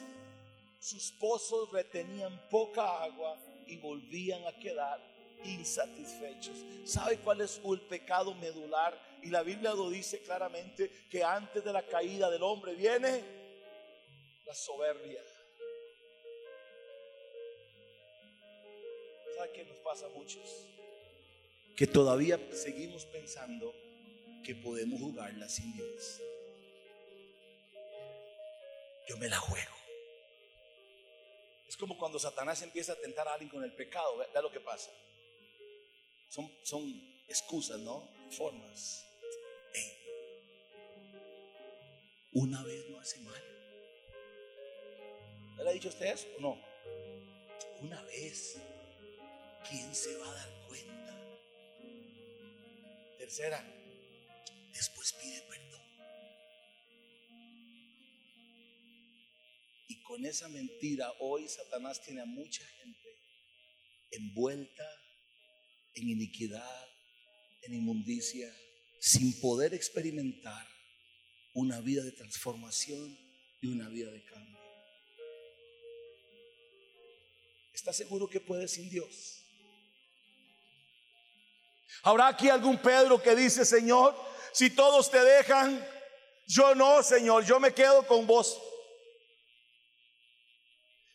sus pozos retenían poca agua y volvían a quedar insatisfechos. ¿Sabe cuál es el pecado medular? Y la Biblia lo dice claramente que antes de la caída del hombre viene la soberbia. que nos pasa a muchos? Que todavía seguimos pensando que podemos jugarla sin Dios. Yo me la juego. Es como cuando Satanás empieza a tentar a alguien con el pecado. Vea lo que pasa. Son, son excusas, ¿no? Formas. una vez no hace mal. ¿Le ha dicho usted eso o no? Una vez. ¿quién se va a dar cuenta? Tercera, después pide perdón. Con esa mentira hoy Satanás tiene a mucha gente envuelta en iniquidad, en inmundicia, sin poder experimentar una vida de transformación y una vida de cambio. ¿Está seguro que puede sin Dios? ¿Habrá aquí algún Pedro que dice, Señor, si todos te dejan, yo no, Señor, yo me quedo con vos?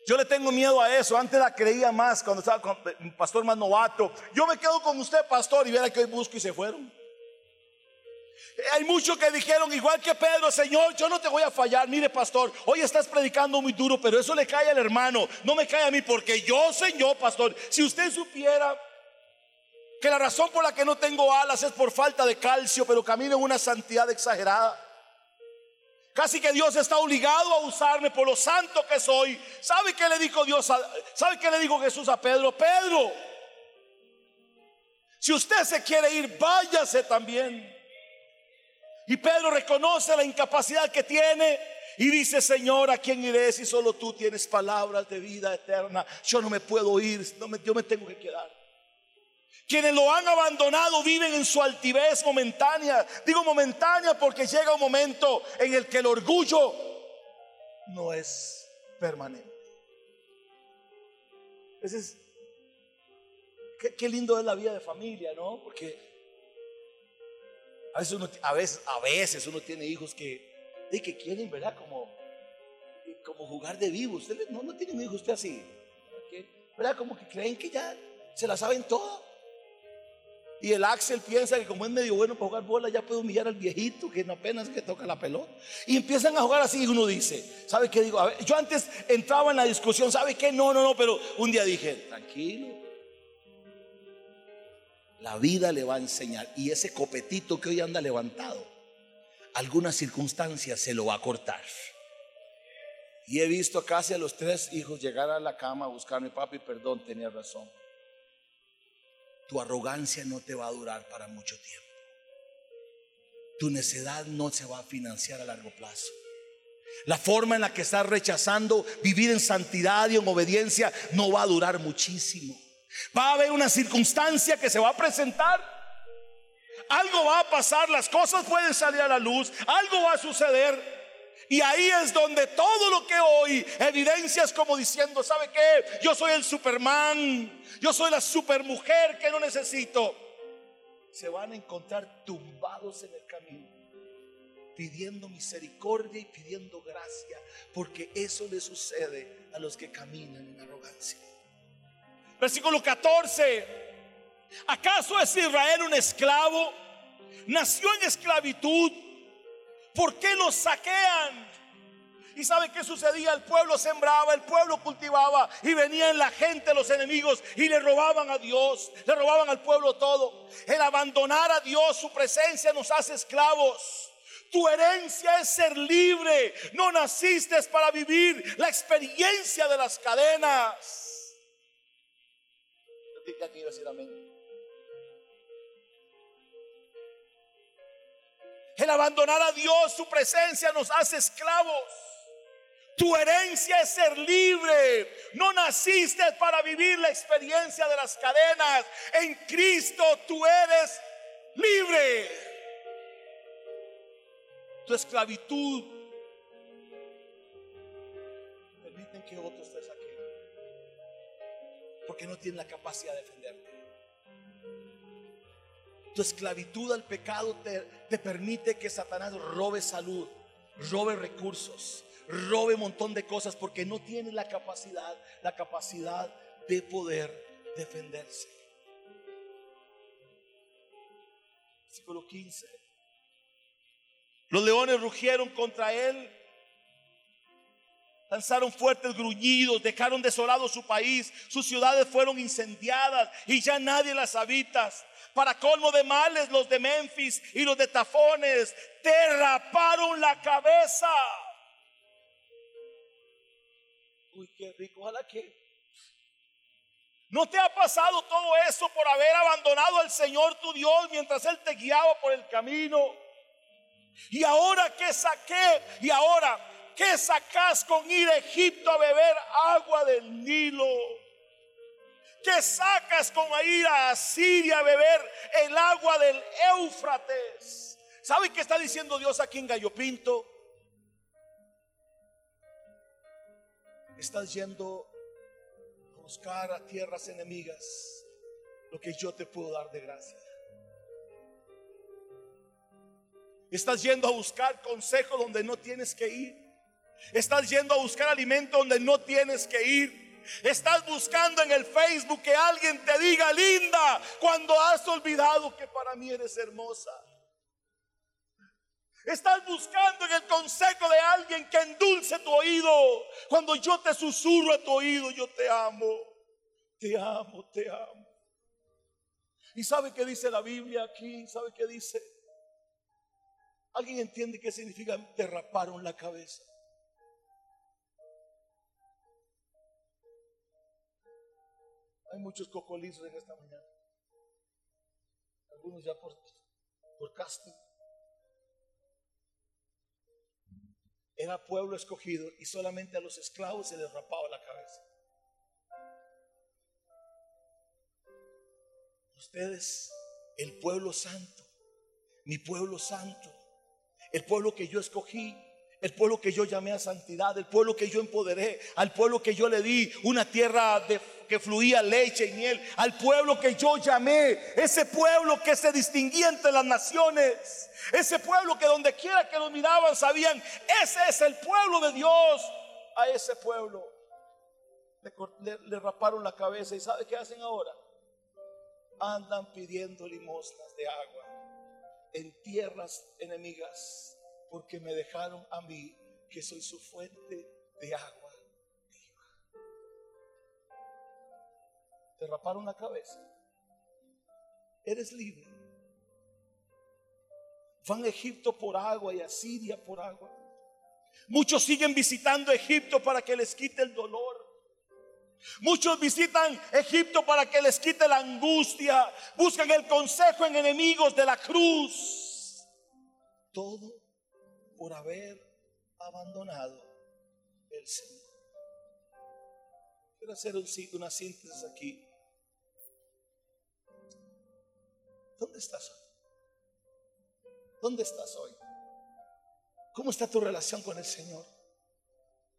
Yo le tengo miedo a eso. Antes la creía más cuando estaba con un pastor más novato. Yo me quedo con usted, pastor, y verá que hoy busco y se fueron. Hay muchos que dijeron, igual que Pedro, Señor, yo no te voy a fallar. Mire, pastor, hoy estás predicando muy duro, pero eso le cae al hermano, no me cae a mí, porque yo, Señor, pastor, si usted supiera que la razón por la que no tengo alas es por falta de calcio, pero camino en una santidad exagerada. Casi que Dios está obligado a usarme por lo santo que soy. ¿Sabe qué le dijo Dios? ¿Sabe qué le dijo Jesús a Pedro? Pedro, si usted se quiere ir, váyase también. Y Pedro reconoce la incapacidad que tiene y dice, Señor, ¿a quién iré si solo tú tienes palabras de vida eterna? Yo no me puedo ir, no yo me tengo que quedar. Quienes lo han abandonado viven en su altivez momentánea. Digo momentánea porque llega un momento en el que el orgullo no es permanente. Ese qué, lindo es la vida de familia, ¿no? Porque a veces uno, tiene hijos que, de que quieren, ¿verdad? Como, jugar de vivo. Usted no, no tiene un hijo usted así. ¿Verdad? Como que creen que ya se la saben todo. Y el Axel piensa que como es medio bueno para jugar bola, ya puede humillar al viejito que apenas que toca la pelota. Y empiezan a jugar así y uno dice, ¿sabe qué digo? yo antes entraba en la discusión, ¿sabe qué? No, no, no, pero un día dije, tranquilo. La vida le va a enseñar. Y ese copetito que hoy anda levantado, algunas circunstancias se lo va a cortar. Y he visto casi a los tres hijos llegar a la cama a buscarme, papi, perdón, tenía razón tu arrogancia no te va a durar para mucho tiempo. tu necedad no se va a financiar a largo plazo. La forma en la que estás rechazando vivir en santidad y en obediencia no va a durar muchísimo. Va a haber una circunstancia que se va a presentar. Algo va a pasar, las cosas pueden salir a la luz, algo va a suceder. Y ahí es donde todo lo que hoy evidencias como diciendo, ¿sabe qué? Yo soy el Superman, yo soy la supermujer que no necesito. Se van a encontrar tumbados en el camino, pidiendo misericordia y pidiendo gracia, porque eso le sucede a los que caminan en arrogancia. Versículo 14. ¿Acaso es Israel un esclavo? Nació en esclavitud ¿Por qué nos saquean? ¿Y sabe qué sucedía? El pueblo sembraba, el pueblo cultivaba y venían la gente, los enemigos, y le robaban a Dios, le robaban al pueblo todo. El abandonar a Dios, su presencia nos hace esclavos. Tu herencia es ser libre. No naciste para vivir la experiencia de las cadenas. Aquí amén. El abandonar a Dios, su presencia nos hace esclavos. Tu herencia es ser libre. No naciste para vivir la experiencia de las cadenas. En Cristo tú eres libre. Tu esclavitud permiten que otros te saquen. Porque no tienen la capacidad de defenderte. Tu esclavitud al pecado te, permite que Satanás robe salud, robe recursos, robe un montón de cosas porque no tiene la capacidad, la capacidad de poder defenderse. Versículo 15. Los leones rugieron contra él, lanzaron fuertes gruñidos, dejaron desolado su país, sus ciudades fueron incendiadas y ya nadie las habita. Para colmo de males, los de Memphis y los de Tafones te raparon la cabeza. Uy, qué rico, ojalá que. ¿No te ha pasado todo eso por haber abandonado al Señor tu Dios mientras Él te guiaba por el camino? Y ahora que saqué, y ahora que sacas con ir a Egipto a beber agua del Nilo. ¿Qué sacas con ir a Siria a beber el agua del Éufrates? ¿Sabe qué está diciendo Dios aquí en Gallo Pinto? Estás yendo a buscar a tierras enemigas lo que yo te puedo dar de gracia. Estás yendo a buscar consejo donde no tienes que ir. Estás yendo a buscar alimento donde no tienes que ir. Estás buscando en el Facebook que alguien te diga linda cuando has olvidado que para mí eres hermosa. Estás buscando en el consejo de alguien que endulce tu oído. Cuando yo te susurro a tu oído, yo te amo, te amo, te amo. ¿Y sabe qué dice la Biblia aquí? ¿Sabe qué dice? ¿Alguien entiende qué significa derraparon la cabeza? Hay muchos cocolizos en esta mañana. Algunos ya por, por casting. Era pueblo escogido y solamente a los esclavos se les rapaba la cabeza. Ustedes, el pueblo santo, mi pueblo santo, el pueblo que yo escogí, el pueblo que yo llamé a santidad, el pueblo que yo empoderé, al pueblo que yo le di una tierra de que fluía leche y miel, al pueblo que yo llamé, ese pueblo que se distinguía entre las naciones, ese pueblo que donde quiera que lo miraban sabían, ese es el pueblo de Dios, a ese pueblo le, raparon la cabeza y ¿sabe qué hacen ahora? Andan pidiendo limosnas de agua en tierras enemigas porque me dejaron a mí que soy su fuente de agua. te raparon la cabeza. Eres libre. Van a Egipto por agua y a Siria por agua. Muchos siguen visitando Egipto para que les quite el dolor. Muchos visitan Egipto para que les quite la angustia. Buscan el consejo en enemigos de la cruz. todo por haber abandonado el Señor. Quiero hacer una síntesis aquí. ¿Dónde estás hoy? ¿Dónde estás hoy? ¿Cómo está tu relación con el Señor?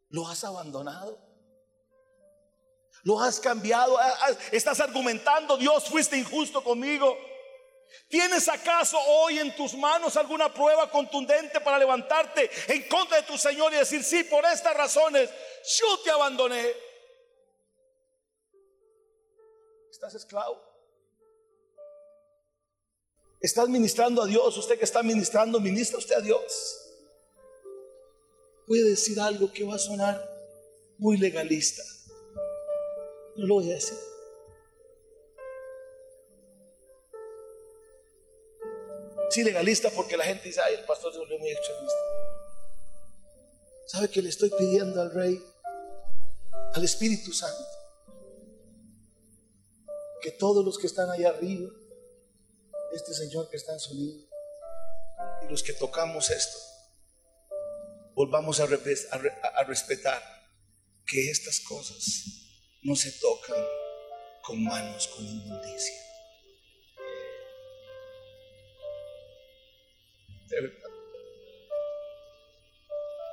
¿Lo has abandonado? ¿Lo has cambiado? ¿Estás argumentando, Dios, fuiste injusto conmigo? ¿Tienes acaso hoy en tus manos alguna prueba contundente para levantarte en contra de tu Señor y decir, sí, por estas razones yo te abandoné? ¿Estás esclavo? ¿Estás ministrando a Dios? Usted que está ministrando, ministra usted a Dios. Voy a decir algo que va a sonar muy legalista. No lo voy a decir. Sí, legalista porque la gente dice, ay, el pastor es muy extremista. ¿Sabe que le estoy pidiendo al Rey, al Espíritu Santo, que todos los que están allá arriba, este Señor que está en su libro, y los que tocamos esto, volvamos a, a respetar que estas cosas no se tocan con manos con inmundicia.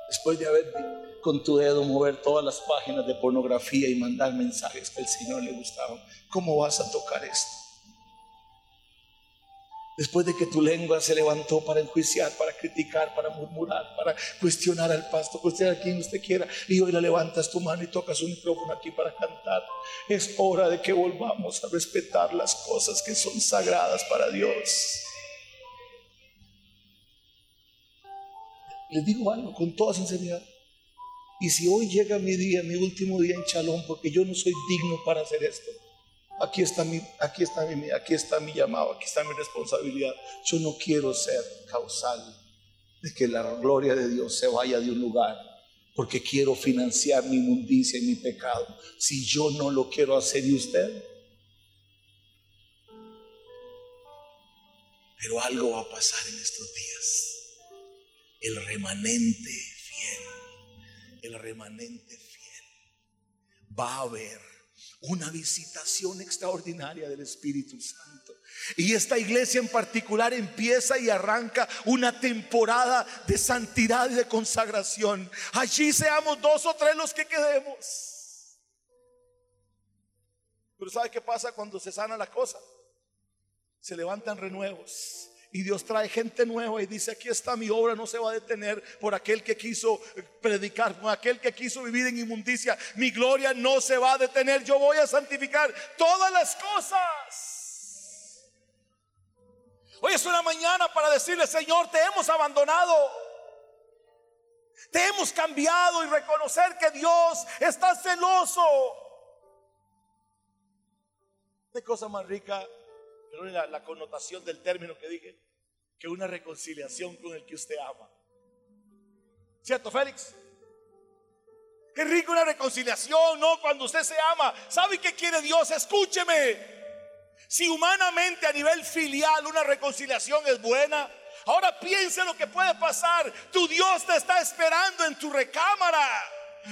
Después de haber con tu dedo mover todas las páginas de pornografía y mandar mensajes que al Señor le gustaban, ¿cómo vas a tocar esto? Después de que tu lengua se levantó para enjuiciar, para criticar, para murmurar, para cuestionar al pastor, cuestionar a quien usted quiera, y hoy la levantas tu mano y tocas un micrófono aquí para cantar. Es hora de que volvamos a respetar las cosas que son sagradas para Dios. Les digo algo con toda sinceridad. Y si hoy llega mi día, mi último día en Chalón, porque yo no soy digno para hacer esto, aquí está mi, aquí está mi, aquí está mi llamado, aquí está mi responsabilidad. Yo no quiero ser causal de que la gloria de Dios se vaya de un lugar, porque quiero financiar mi inmundicia y mi pecado. Si yo no lo quiero hacer, ¿y usted? Pero algo va a pasar en estos días el remanente fiel, el remanente fiel. Va a haber una visitación extraordinaria del Espíritu Santo. Y esta iglesia en particular empieza y arranca una temporada de santidad y de consagración. Allí seamos dos o tres los que quedemos. Pero ¿sabe qué pasa cuando se sana la cosa? Se levantan renuevos y Dios trae gente nueva y dice, aquí está mi obra, no se va a detener por aquel que quiso predicar, por aquel que quiso vivir en inmundicia. Mi gloria no se va a detener, yo voy a santificar todas las cosas. Hoy es una mañana para decirle, Señor, te hemos abandonado. Te hemos cambiado y reconocer que Dios está celoso. ¿Qué cosa más rica la, la, connotación del término que dije, que una reconciliación con el que usted ama. ¿Cierto, Félix? Qué rico una reconciliación, ¿no? Cuando usted se ama. ¿Sabe qué quiere Dios? Escúcheme. Si humanamente a nivel filial una reconciliación es buena, ahora piense lo que puede pasar. Tu Dios te está esperando en tu recámara.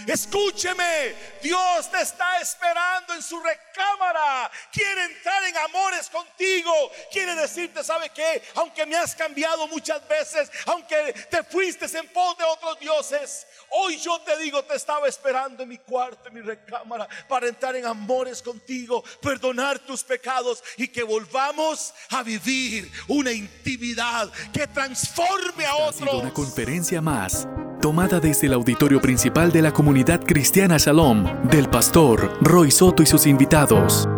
Escúcheme, Dios te está esperando en su recámara. Quiere entrar en amores contigo. Quiere decirte, ¿sabe qué? Aunque me has cambiado muchas veces, aunque te fuiste en pos de otros dioses, hoy yo te digo, te estaba esperando en mi cuarto, en mi recámara, para entrar en amores contigo, perdonar tus pecados y que volvamos a vivir una intimidad que transforme a otros. una conferencia más tomada desde el auditorio principal de la comunidad cristiana Shalom, del pastor Roy Soto y sus invitados.